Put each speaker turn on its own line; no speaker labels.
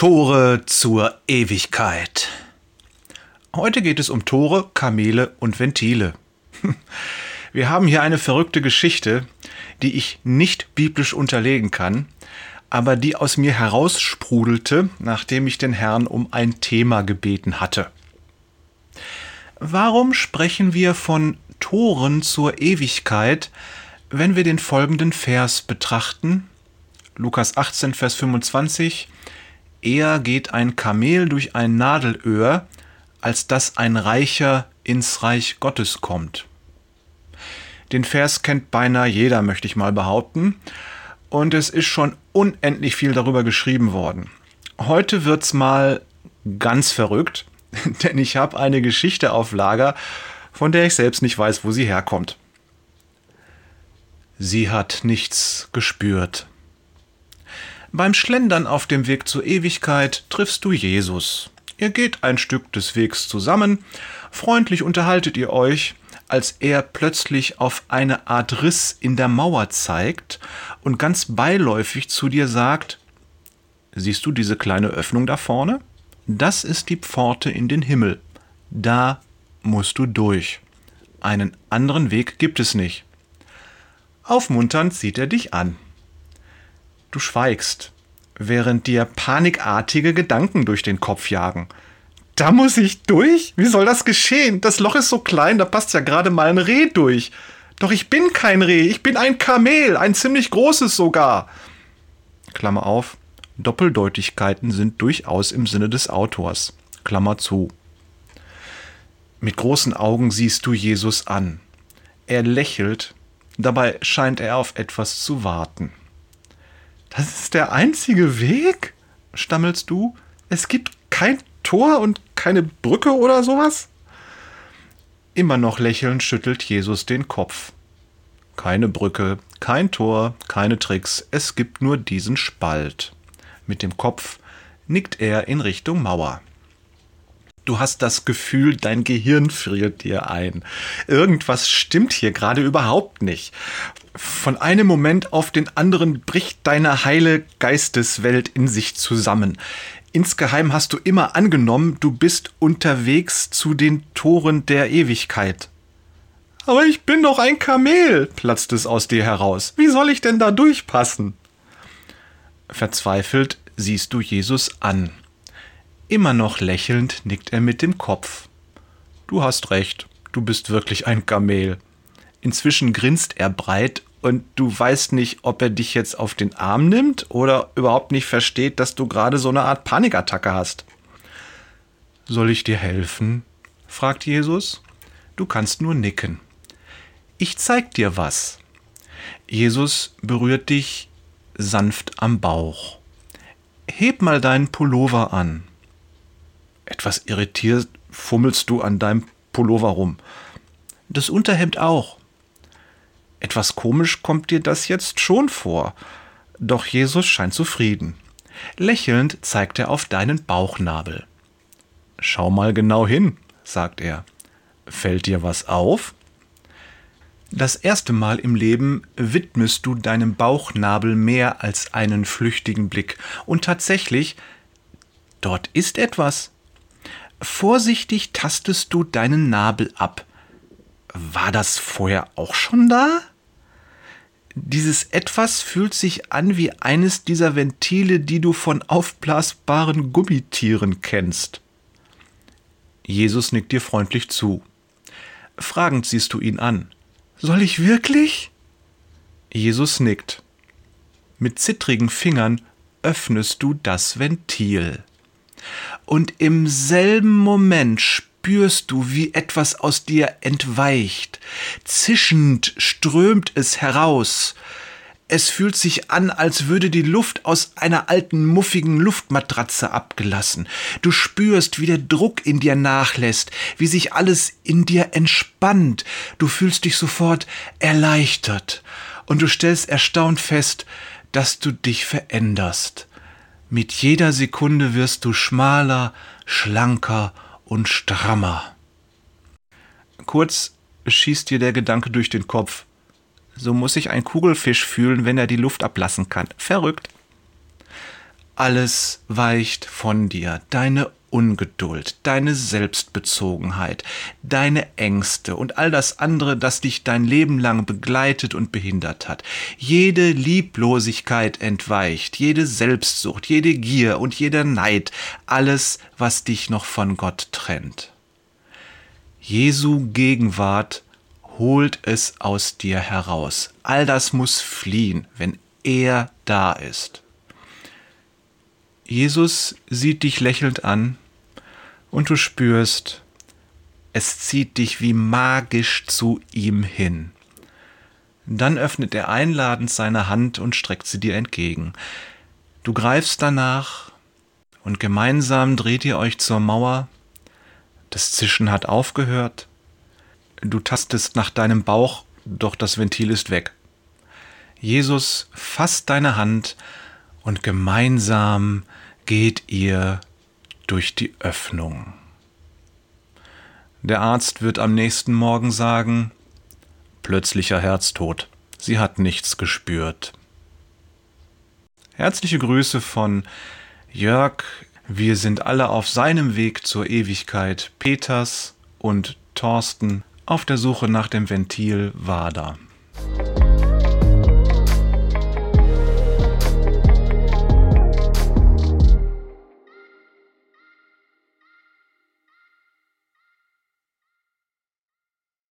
Tore zur Ewigkeit. Heute geht es um Tore, Kamele und Ventile. Wir haben hier eine verrückte Geschichte, die ich nicht biblisch unterlegen kann, aber die aus mir heraussprudelte, nachdem ich den Herrn um ein Thema gebeten hatte. Warum sprechen wir von Toren zur Ewigkeit, wenn wir den folgenden Vers betrachten? Lukas 18, Vers 25. Eher geht ein Kamel durch ein Nadelöhr, als dass ein Reicher ins Reich Gottes kommt. Den Vers kennt beinahe jeder, möchte ich mal behaupten. Und es ist schon unendlich viel darüber geschrieben worden. Heute wird's mal ganz verrückt, denn ich habe eine Geschichte auf Lager, von der ich selbst nicht weiß, wo sie herkommt. Sie hat nichts gespürt. Beim Schlendern auf dem Weg zur Ewigkeit triffst du Jesus. Ihr geht ein Stück des Wegs zusammen, freundlich unterhaltet ihr euch, als er plötzlich auf eine Art Riss in der Mauer zeigt und ganz beiläufig zu dir sagt, Siehst du diese kleine Öffnung da vorne? Das ist die Pforte in den Himmel. Da musst du durch. Einen anderen Weg gibt es nicht. Aufmunternd sieht er dich an. Du schweigst, während dir panikartige Gedanken durch den Kopf jagen. Da muss ich durch? Wie soll das geschehen? Das Loch ist so klein, da passt ja gerade mal ein Reh durch. Doch ich bin kein Reh, ich bin ein Kamel, ein ziemlich großes sogar. Klammer auf. Doppeldeutigkeiten sind durchaus im Sinne des Autors. Klammer zu. Mit großen Augen siehst du Jesus an. Er lächelt, dabei scheint er auf etwas zu warten. Das ist der einzige Weg? stammelst du. Es gibt kein Tor und keine Brücke oder sowas? Immer noch lächelnd schüttelt Jesus den Kopf. Keine Brücke, kein Tor, keine Tricks, es gibt nur diesen Spalt. Mit dem Kopf nickt er in Richtung Mauer. Du hast das Gefühl, dein Gehirn friert dir ein. Irgendwas stimmt hier gerade überhaupt nicht. Von einem Moment auf den anderen bricht deine heile Geisteswelt in sich zusammen. Insgeheim hast du immer angenommen, du bist unterwegs zu den Toren der Ewigkeit. Aber ich bin doch ein Kamel, platzt es aus dir heraus. Wie soll ich denn da durchpassen? Verzweifelt siehst du Jesus an. Immer noch lächelnd nickt er mit dem Kopf. Du hast recht, du bist wirklich ein Kamel. Inzwischen grinst er breit und du weißt nicht, ob er dich jetzt auf den Arm nimmt oder überhaupt nicht versteht, dass du gerade so eine Art Panikattacke hast. Soll ich dir helfen? fragt Jesus. Du kannst nur nicken. Ich zeig dir was. Jesus berührt dich sanft am Bauch. Heb mal deinen Pullover an. Etwas irritiert fummelst du an deinem Pullover rum. Das Unterhemd auch. Etwas komisch kommt dir das jetzt schon vor. Doch Jesus scheint zufrieden. Lächelnd zeigt er auf deinen Bauchnabel. Schau mal genau hin, sagt er. Fällt dir was auf? Das erste Mal im Leben widmest du deinem Bauchnabel mehr als einen flüchtigen Blick. Und tatsächlich, dort ist etwas. Vorsichtig tastest du deinen Nabel ab. War das vorher auch schon da? Dieses etwas fühlt sich an wie eines dieser Ventile, die du von aufblasbaren Gummitieren kennst. Jesus nickt dir freundlich zu. Fragend siehst du ihn an. Soll ich wirklich? Jesus nickt. Mit zittrigen Fingern öffnest du das Ventil und im selben Moment spürst du, wie etwas aus dir entweicht. Zischend strömt es heraus. Es fühlt sich an, als würde die Luft aus einer alten, muffigen Luftmatratze abgelassen. Du spürst, wie der Druck in dir nachlässt, wie sich alles in dir entspannt. Du fühlst dich sofort erleichtert. Und du stellst erstaunt fest, dass du dich veränderst. Mit jeder Sekunde wirst du schmaler, schlanker und strammer. Kurz schießt dir der Gedanke durch den Kopf. So muss sich ein Kugelfisch fühlen, wenn er die Luft ablassen kann. Verrückt. alles weicht von dir, deine Ungeduld, deine Selbstbezogenheit, deine Ängste und all das andere, das dich dein Leben lang begleitet und behindert hat. Jede Lieblosigkeit entweicht, jede Selbstsucht, jede Gier und jeder Neid, alles, was dich noch von Gott trennt. Jesu Gegenwart holt es aus dir heraus. All das muss fliehen, wenn er da ist. Jesus sieht dich lächelnd an und du spürst, es zieht dich wie magisch zu ihm hin. Dann öffnet er einladend seine Hand und streckt sie dir entgegen. Du greifst danach und gemeinsam dreht ihr euch zur Mauer. Das Zischen hat aufgehört. Du tastest nach deinem Bauch, doch das Ventil ist weg. Jesus fasst deine Hand und gemeinsam geht ihr durch die Öffnung. Der Arzt wird am nächsten Morgen sagen, plötzlicher Herztod, sie hat nichts gespürt. Herzliche Grüße von Jörg, wir sind alle auf seinem Weg zur Ewigkeit, Peters und Thorsten auf der Suche nach dem Ventil Wader.